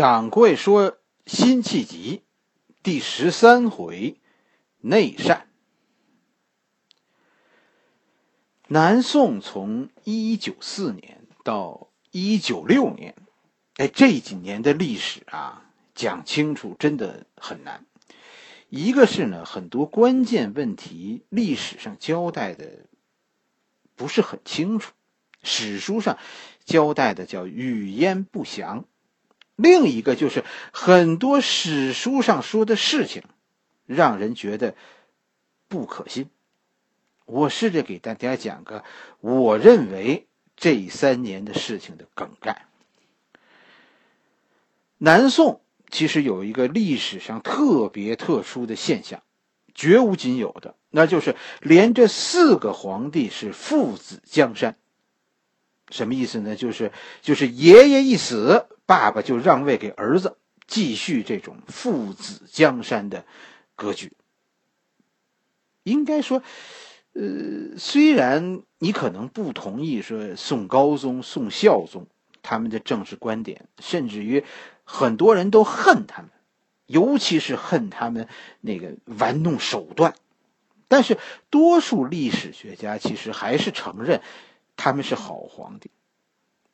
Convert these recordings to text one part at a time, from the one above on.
掌柜说：“辛弃疾，第十三回，内善。南宋从一九四年到一九六年，哎，这几年的历史啊，讲清楚真的很难。一个是呢，很多关键问题历史上交代的不是很清楚，史书上交代的叫语焉不详。”另一个就是很多史书上说的事情，让人觉得不可信。我试着给大家讲个我认为这三年的事情的梗概。南宋其实有一个历史上特别特殊的现象，绝无仅有的，那就是连着四个皇帝是父子江山。什么意思呢？就是就是爷爷一死。爸爸就让位给儿子，继续这种父子江山的格局。应该说，呃，虽然你可能不同意说宋高宗、宋孝宗他们的政治观点，甚至于很多人都恨他们，尤其是恨他们那个玩弄手段，但是多数历史学家其实还是承认他们是好皇帝。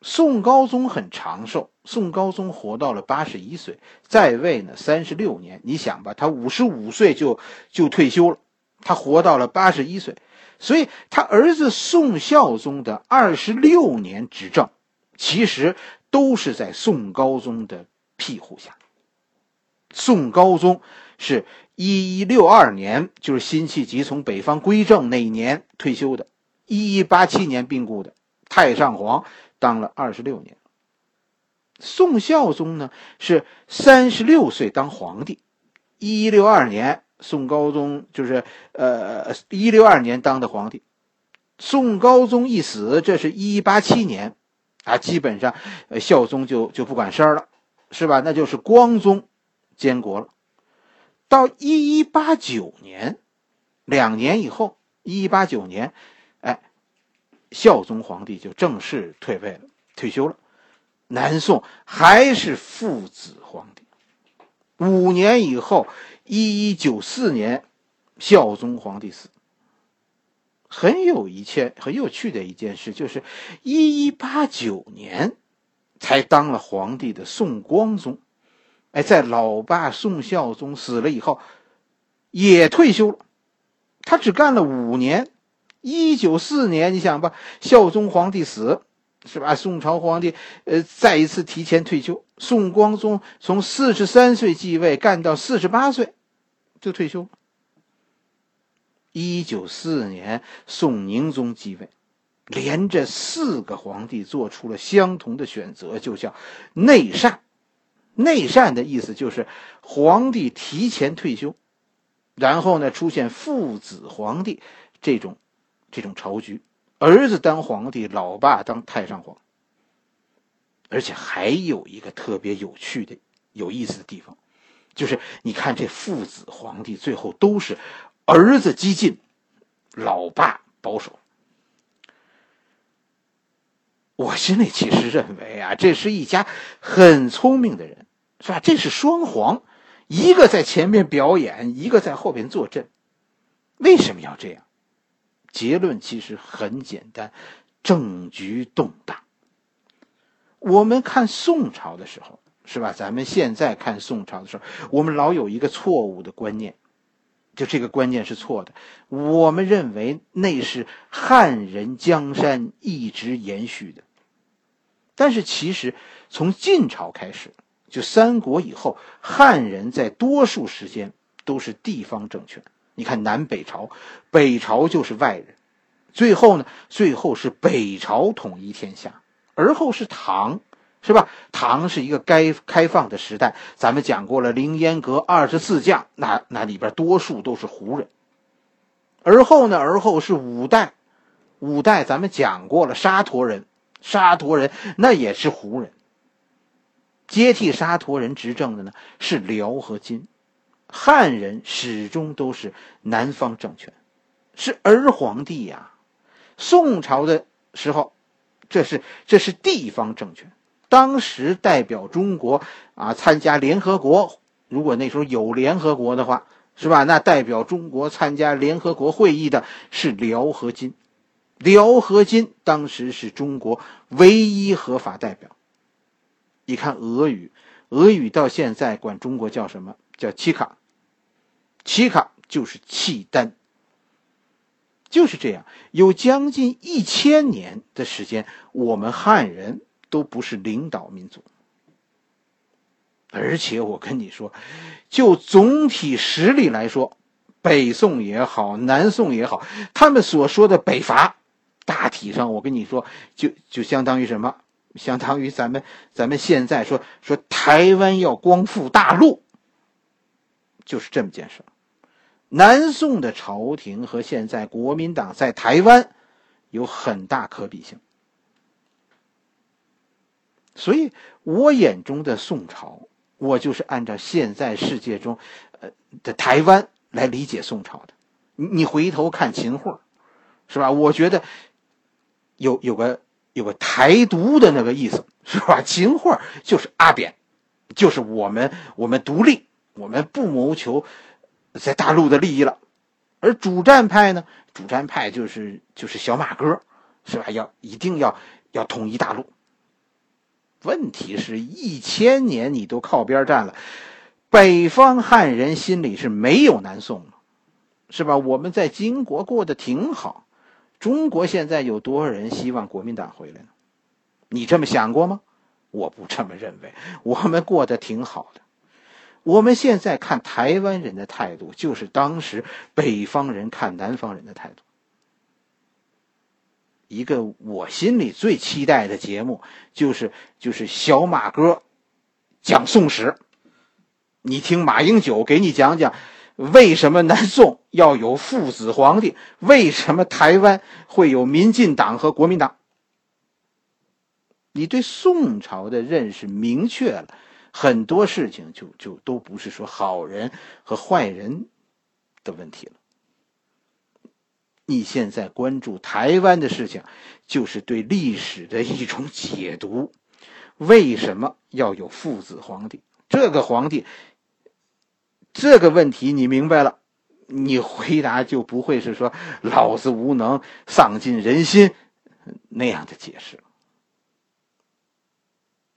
宋高宗很长寿，宋高宗活到了八十一岁，在位呢三十六年。你想吧，他五十五岁就就退休了，他活到了八十一岁，所以他儿子宋孝宗的二十六年执政，其实都是在宋高宗的庇护下。宋高宗是一一六二年，就是辛弃疾从北方归政那一年退休的，一一八七年病故的太上皇。当了二十六年。宋孝宗呢是三十六岁当皇帝，一六二年宋高宗就是呃一六二年当的皇帝。宋高宗一死，这是一八七年，啊，基本上孝宗就就不管事儿了，是吧？那就是光宗监国了。到一一八九年，两年以后，一一八九年。孝宗皇帝就正式退位了，退休了。南宋还是父子皇帝。五年以后，一一九四年，孝宗皇帝死。很有一件很有趣的一件事，就是一一八九年才当了皇帝的宋光宗，哎，在老爸宋孝宗死了以后，也退休了。他只干了五年。一九四年，你想吧，孝宗皇帝死，是吧？宋朝皇帝，呃，再一次提前退休。宋光宗从四十三岁继位，干到四十八岁，就退休。一九四年，宋宁宗继位，连着四个皇帝做出了相同的选择，就叫内禅。内禅的意思就是皇帝提前退休，然后呢，出现父子皇帝这种。这种朝局，儿子当皇帝，老爸当太上皇。而且还有一个特别有趣的、有意思的地方，就是你看这父子皇帝最后都是儿子激进，老爸保守。我心里其实认为啊，这是一家很聪明的人，是吧？这是双皇，一个在前面表演，一个在后边坐镇。为什么要这样？结论其实很简单，政局动荡。我们看宋朝的时候，是吧？咱们现在看宋朝的时候，我们老有一个错误的观念，就这个观念是错的。我们认为那是汉人江山一直延续的，但是其实从晋朝开始，就三国以后，汉人在多数时间都是地方政权。你看南北朝，北朝就是外人，最后呢，最后是北朝统一天下，而后是唐，是吧？唐是一个该开放的时代，咱们讲过了，凌烟阁二十四将，那那里边多数都是胡人。而后呢，而后是五代，五代咱们讲过了，沙陀人，沙陀人那也是胡人。接替沙陀人执政的呢，是辽和金。汉人始终都是南方政权，是儿皇帝呀。宋朝的时候，这是这是地方政权，当时代表中国啊参加联合国，如果那时候有联合国的话，是吧？那代表中国参加联合国会议的是辽和金，辽和金当时是中国唯一合法代表。你看俄语，俄语到现在管中国叫什么？叫契卡，契卡就是契丹。就是这样，有将近一千年的时间，我们汉人都不是领导民族。而且我跟你说，就总体实力来说，北宋也好，南宋也好，他们所说的北伐，大体上我跟你说，就就相当于什么？相当于咱们咱们现在说说台湾要光复大陆，就是这么件事。南宋的朝廷和现在国民党在台湾有很大可比性，所以我眼中的宋朝，我就是按照现在世界中，呃的台湾来理解宋朝的。你你回头看秦桧，是吧？我觉得有有个有个台独的那个意思，是吧？秦桧就是阿扁，就是我们我们独立，我们不谋求。在大陆的利益了，而主战派呢？主战派就是就是小马哥，是吧？要一定要要统一大陆。问题是一千年你都靠边站了，北方汉人心里是没有南宋了，是吧？我们在金国过得挺好，中国现在有多少人希望国民党回来呢？你这么想过吗？我不这么认为，我们过得挺好的。我们现在看台湾人的态度，就是当时北方人看南方人的态度。一个我心里最期待的节目，就是就是小马哥讲宋史。你听马英九给你讲讲，为什么南宋要有父子皇帝？为什么台湾会有民进党和国民党？你对宋朝的认识明确了。很多事情就就都不是说好人和坏人的问题了。你现在关注台湾的事情，就是对历史的一种解读。为什么要有父子皇帝？这个皇帝，这个问题你明白了，你回答就不会是说老子无能、丧尽人心那样的解释了。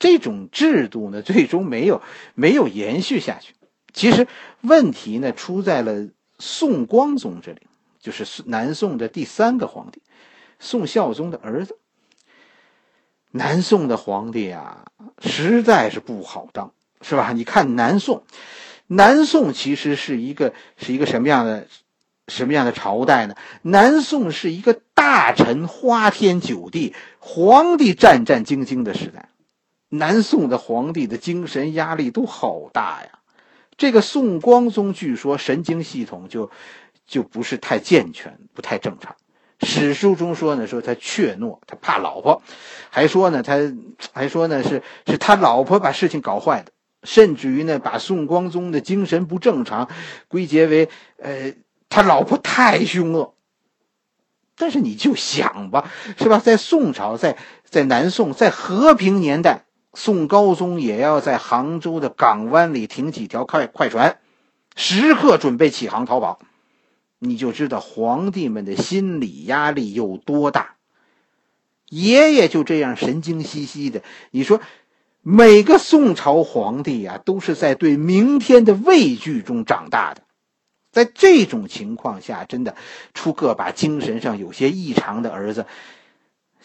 这种制度呢，最终没有 没有延续下去。其实问题呢，出在了宋光宗这里，就是南宋的第三个皇帝，宋孝宗的儿子。南宋的皇帝啊，实在是不好当，是吧？你看南宋，南宋其实是一个是一个什么样的什么样的朝代呢？南宋是一个大臣花天酒地，皇帝战战兢兢的时代。南宋的皇帝的精神压力都好大呀，这个宋光宗据说神经系统就就不是太健全，不太正常。史书中说呢，说他怯懦，他怕老婆，还说呢，他还说呢是是他老婆把事情搞坏的，甚至于呢把宋光宗的精神不正常归结为呃他老婆太凶恶。但是你就想吧，是吧？在宋朝，在在南宋，在和平年代。宋高宗也要在杭州的港湾里停几条快快船，时刻准备起航逃跑。你就知道皇帝们的心理压力有多大。爷爷就这样神经兮兮的。你说，每个宋朝皇帝呀，都是在对明天的畏惧中长大的。在这种情况下，真的出个把精神上有些异常的儿子，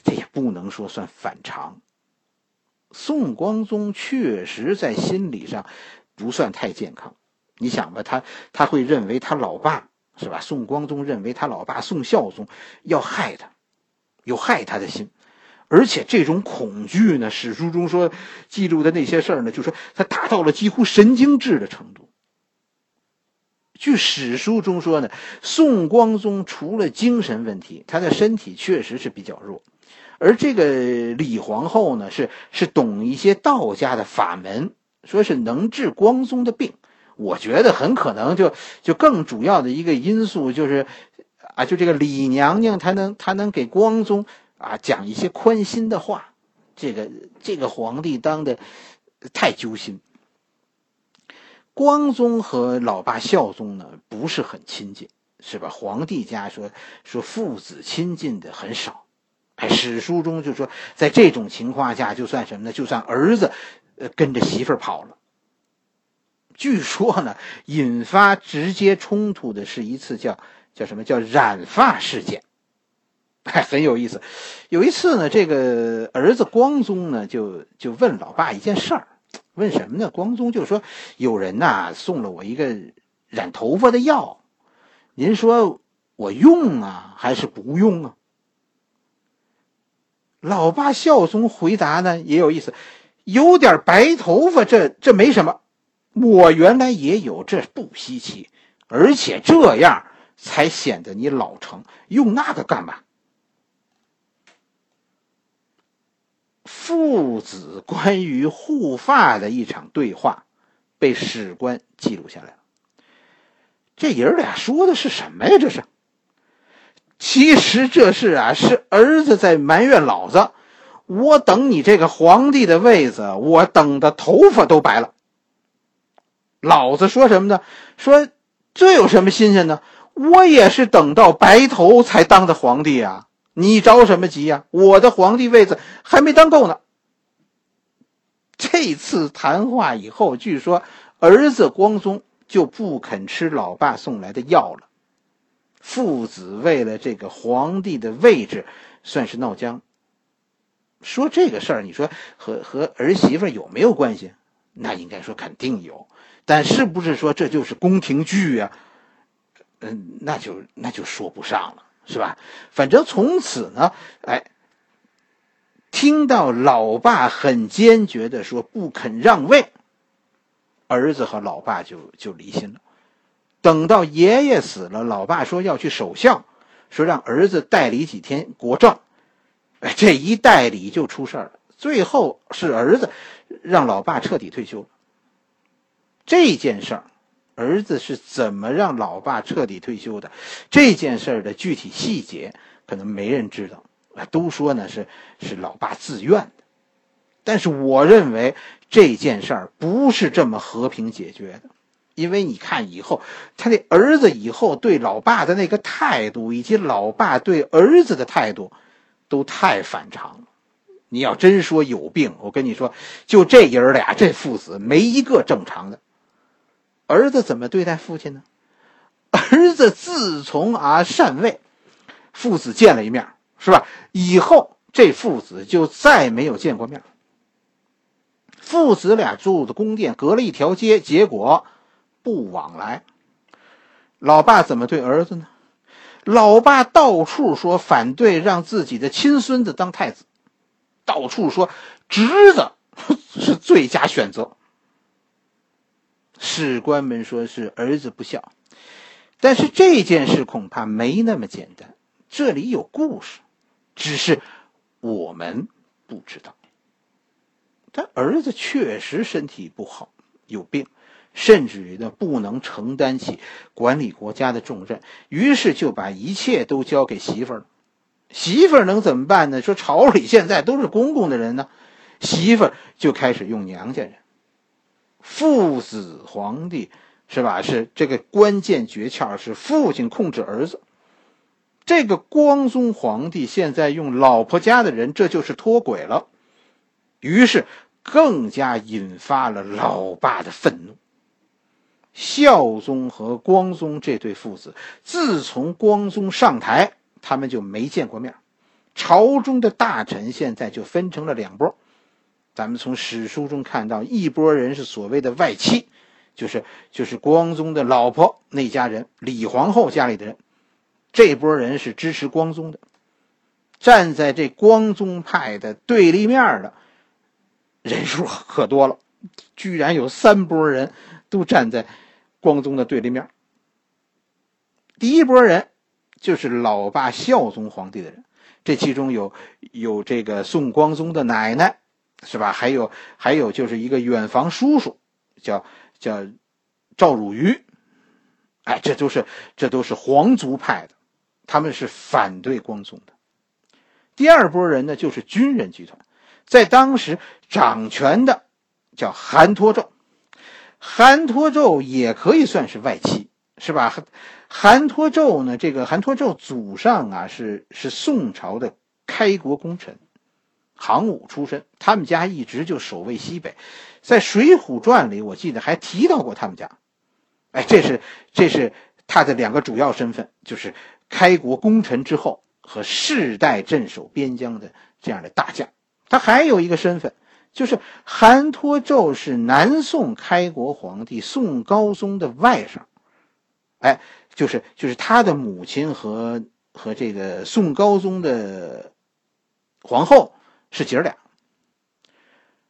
这也不能说算反常。宋光宗确实在心理上不算太健康，你想吧，他他会认为他老爸是吧？宋光宗认为他老爸宋孝宗要害他，有害他的心，而且这种恐惧呢，史书中说记录的那些事儿呢，就说他达到了几乎神经质的程度。据史书中说呢，宋光宗除了精神问题，他的身体确实是比较弱。而这个李皇后呢，是是懂一些道家的法门，说是能治光宗的病。我觉得很可能就就更主要的一个因素就是，啊，就这个李娘娘她能她能给光宗啊讲一些宽心的话，这个这个皇帝当的太揪心。光宗和老爸孝宗呢不是很亲近，是吧？皇帝家说说父子亲近的很少，哎，史书中就说，在这种情况下，就算什么呢？就算儿子，呃，跟着媳妇儿跑了。据说呢，引发直接冲突的是一次叫叫什么叫染发事件，哎，很有意思。有一次呢，这个儿子光宗呢就就问老爸一件事儿。问什么呢？光宗就说：“有人呐送了我一个染头发的药，您说我用啊还是不用啊？”老爸孝宗回答呢也有意思：“有点白头发，这这没什么，我原来也有，这不稀奇，而且这样才显得你老成，用那个干嘛？”父子关于护发的一场对话，被史官记录下来了。这爷俩说的是什么呀？这是，其实这事啊，是儿子在埋怨老子。我等你这个皇帝的位子，我等的头发都白了。老子说什么呢？说这有什么新鲜的？我也是等到白头才当的皇帝啊。你着什么急呀？我的皇帝位子还没当够呢。这次谈话以后，据说儿子光宗就不肯吃老爸送来的药了。父子为了这个皇帝的位置，算是闹僵。说这个事儿，你说和和儿媳妇有没有关系？那应该说肯定有，但是不是说这就是宫廷剧呀？嗯，那就那就说不上了。是吧？反正从此呢，哎，听到老爸很坚决的说不肯让位，儿子和老爸就就离心了。等到爷爷死了，老爸说要去守孝，说让儿子代理几天国政，这一代理就出事儿了。最后是儿子让老爸彻底退休。这件事儿。儿子是怎么让老爸彻底退休的？这件事儿的具体细节可能没人知道啊，都说呢是是老爸自愿的。但是我认为这件事儿不是这么和平解决的，因为你看以后他那儿子以后对老爸的那个态度，以及老爸对儿子的态度，都太反常了。你要真说有病，我跟你说，就这爷儿俩这父子没一个正常的。儿子怎么对待父亲呢？儿子自从啊禅位，父子见了一面，是吧？以后这父子就再没有见过面。父子俩住的宫殿隔了一条街，结果不往来。老爸怎么对儿子呢？老爸到处说反对让自己的亲孙子当太子，到处说侄子 是最佳选择。士官们说是儿子不孝，但是这件事恐怕没那么简单。这里有故事，只是我们不知道。他儿子确实身体不好，有病，甚至于呢不能承担起管理国家的重任，于是就把一切都交给媳妇儿。媳妇儿能怎么办呢？说朝里现在都是公公的人呢，媳妇儿就开始用娘家人。父子皇帝是吧？是这个关键诀窍，是父亲控制儿子。这个光宗皇帝现在用老婆家的人，这就是脱轨了。于是更加引发了老爸的愤怒。孝宗和光宗这对父子，自从光宗上台，他们就没见过面。朝中的大臣现在就分成了两拨。咱们从史书中看到，一拨人是所谓的外戚，就是就是光宗的老婆那家人，李皇后家里的人，这波人是支持光宗的，站在这光宗派的对立面的人数可多了，居然有三拨人都站在光宗的对立面。第一波人就是老爸孝宗皇帝的人，这其中有有这个宋光宗的奶奶。是吧？还有还有，就是一个远房叔叔，叫叫赵汝愚，哎，这都是这都是皇族派的，他们是反对光宗的。第二波人呢，就是军人集团，在当时掌权的叫韩托胄，韩托胄也可以算是外戚，是吧？韩托胄呢，这个韩托胄祖上啊是是宋朝的开国功臣，行武出身，他们家一直就守卫西北，在《水浒传》里我记得还提到过他们家，哎，这是这是他的两个主要身份，就是开国功臣之后和世代镇守边疆的这样的大将。他还有一个身份，就是韩托胄是南宋开国皇帝宋高宗的外甥，哎，就是就是他的母亲和和这个宋高宗的皇后是姐俩。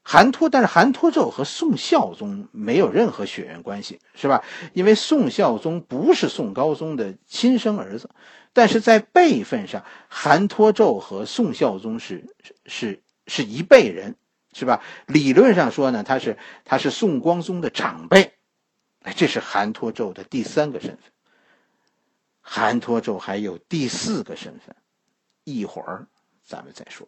韩托，但是韩托胄和宋孝宗没有任何血缘关系，是吧？因为宋孝宗不是宋高宗的亲生儿子，但是在辈分上，韩托胄和宋孝宗是是。是一辈人，是吧？理论上说呢，他是他是宋光宗的长辈，这是韩托胄的第三个身份。韩托胄还有第四个身份，一会儿咱们再说。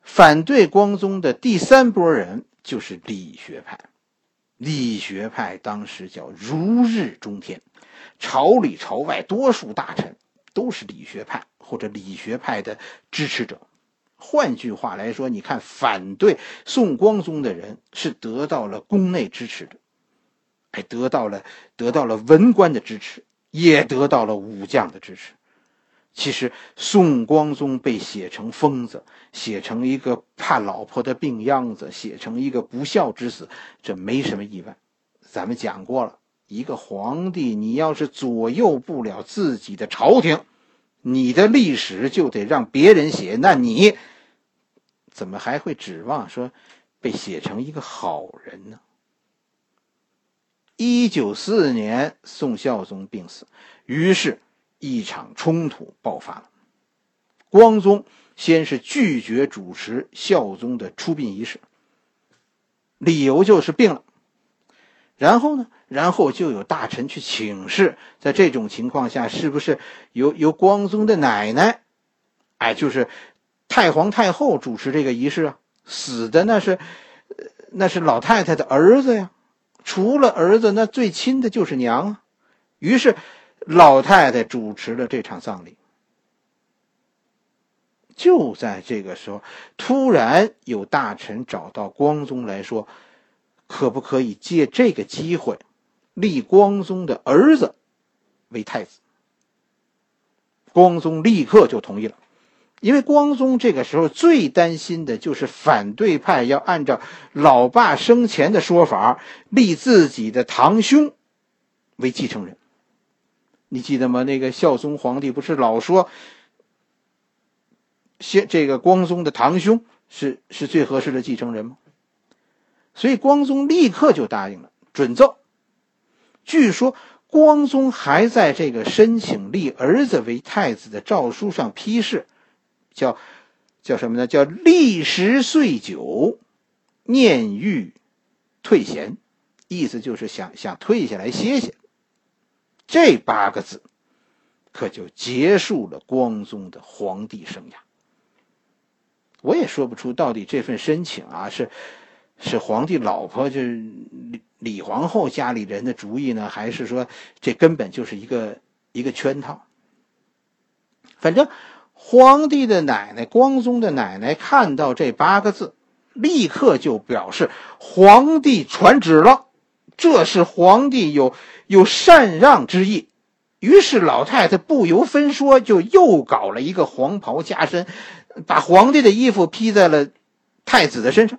反对光宗的第三波人就是理学派，理学派当时叫如日中天，朝里朝外多数大臣都是理学派或者理学派的支持者。换句话来说，你看，反对宋光宗的人是得到了宫内支持的，哎，得到了得到了文官的支持，也得到了武将的支持。其实，宋光宗被写成疯子，写成一个怕老婆的病秧子，写成一个不孝之子，这没什么意外。咱们讲过了，一个皇帝，你要是左右不了自己的朝廷，你的历史就得让别人写，那你。怎么还会指望说被写成一个好人呢？一九四年，宋孝宗病死，于是，一场冲突爆发了。光宗先是拒绝主持孝宗的出殡仪式，理由就是病了。然后呢，然后就有大臣去请示，在这种情况下，是不是由由光宗的奶奶，哎，就是。太皇太后主持这个仪式啊，死的那是，那是老太太的儿子呀，除了儿子，那最亲的就是娘啊。于是，老太太主持了这场葬礼。就在这个时候，突然有大臣找到光宗来说，可不可以借这个机会，立光宗的儿子为太子？光宗立刻就同意了。因为光宗这个时候最担心的就是反对派要按照老爸生前的说法立自己的堂兄为继承人。你记得吗？那个孝宗皇帝不是老说，先这个光宗的堂兄是是最合适的继承人吗？所以光宗立刻就答应了，准奏。据说光宗还在这个申请立儿子为太子的诏书上批示。叫，叫什么呢？叫历时岁久，念欲退闲，意思就是想想退下来歇歇。这八个字，可就结束了光宗的皇帝生涯。我也说不出到底这份申请啊，是是皇帝老婆就是李李皇后家里人的主意呢，还是说这根本就是一个一个圈套？反正。皇帝的奶奶，光宗的奶奶看到这八个字，立刻就表示皇帝传旨了，这是皇帝有有禅让之意。于是老太太不由分说，就又搞了一个黄袍加身，把皇帝的衣服披在了太子的身上。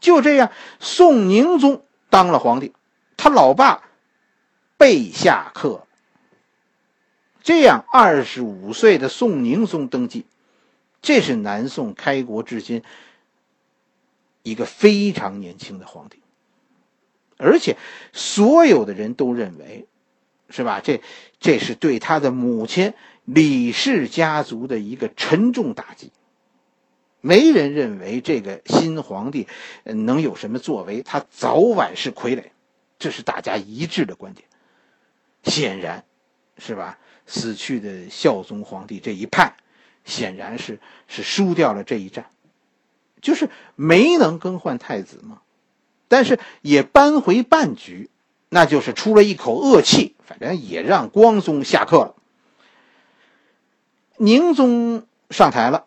就这样，宋宁宗当了皇帝，他老爸被下课。这样，二十五岁的宋宁宗登基，这是南宋开国至今一个非常年轻的皇帝，而且所有的人都认为，是吧？这这是对他的母亲李氏家族的一个沉重打击。没人认为这个新皇帝能有什么作为，他早晚是傀儡，这是大家一致的观点。显然，是吧？死去的孝宗皇帝这一派，显然是是输掉了这一战，就是没能更换太子嘛，但是也扳回半局，那就是出了一口恶气，反正也让光宗下课了。宁宗上台了，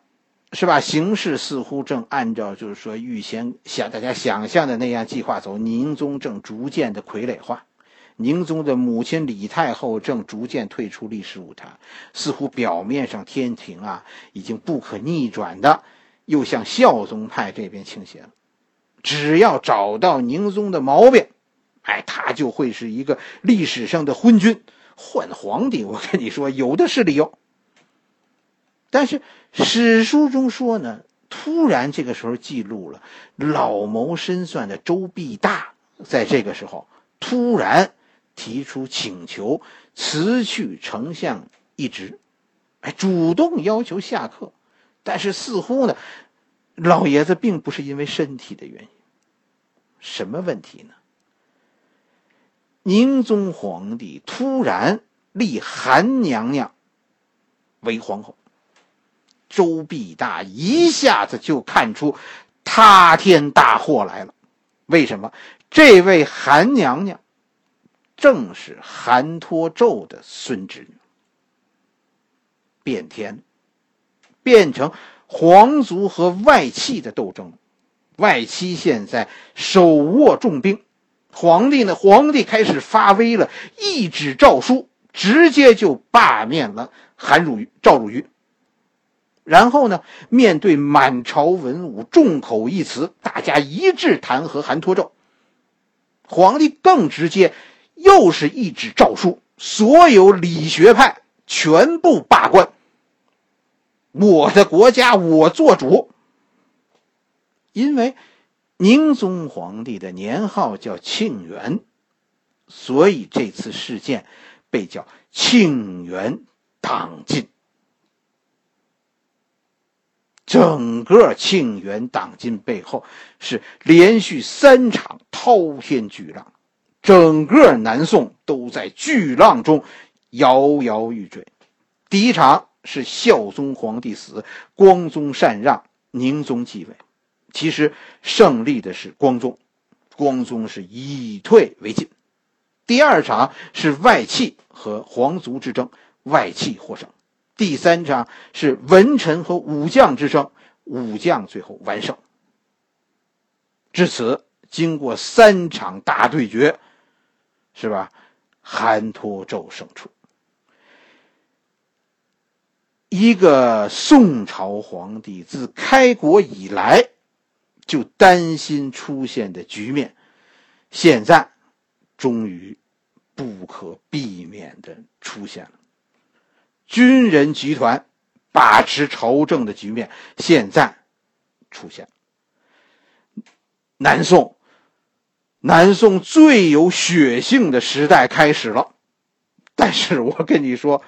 是吧？形势似乎正按照就是说预先想大家想象的那样计划走，宁宗正逐渐的傀儡化。宁宗的母亲李太后正逐渐退出历史舞台，似乎表面上天庭啊已经不可逆转的又向孝宗派这边倾斜了。只要找到宁宗的毛病，哎，他就会是一个历史上的昏君，换皇帝。我跟你说，有的是理由。但是史书中说呢，突然这个时候记录了老谋深算的周必大，在这个时候突然。提出请求辞去丞相一职，哎，主动要求下课，但是似乎呢，老爷子并不是因为身体的原因。什么问题呢？宁宗皇帝突然立韩娘娘为皇后，周必大一下子就看出塌天大祸来了。为什么？这位韩娘娘。正是韩托胄的孙侄女，变天，变成皇族和外戚的斗争。外戚现在手握重兵，皇帝呢？皇帝开始发威了，一纸诏书直接就罢免了韩汝赵汝愚。然后呢，面对满朝文武众口一词，大家一致弹劾韩托胄。皇帝更直接。又是一纸诏书，所有理学派全部罢官。我的国家我做主。因为宁宗皇帝的年号叫庆元，所以这次事件被叫庆元党禁。整个庆元党禁背后是连续三场滔天巨浪。整个南宋都在巨浪中摇摇欲坠。第一场是孝宗皇帝死，光宗禅让，宁宗继位。其实胜利的是光宗，光宗是以退为进。第二场是外戚和皇族之争，外戚获胜。第三场是文臣和武将之争，武将最后完胜。至此，经过三场大对决。是吧？韩托胄胜出。一个宋朝皇帝自开国以来就担心出现的局面，现在终于不可避免的出现了。军人集团把持朝政的局面现在出现。南宋。南宋最有血性的时代开始了，但是我跟你说，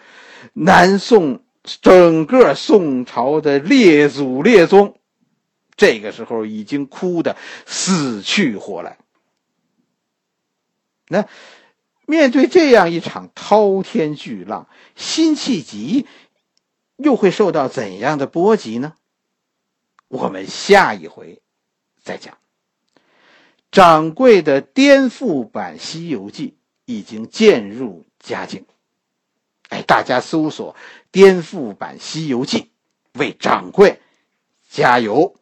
南宋整个宋朝的列祖列宗，这个时候已经哭得死去活来。那面对这样一场滔天巨浪，辛弃疾又会受到怎样的波及呢？我们下一回再讲。掌柜的颠覆版《西游记》已经渐入佳境，哎，大家搜索“颠覆版西游记”，为掌柜加油！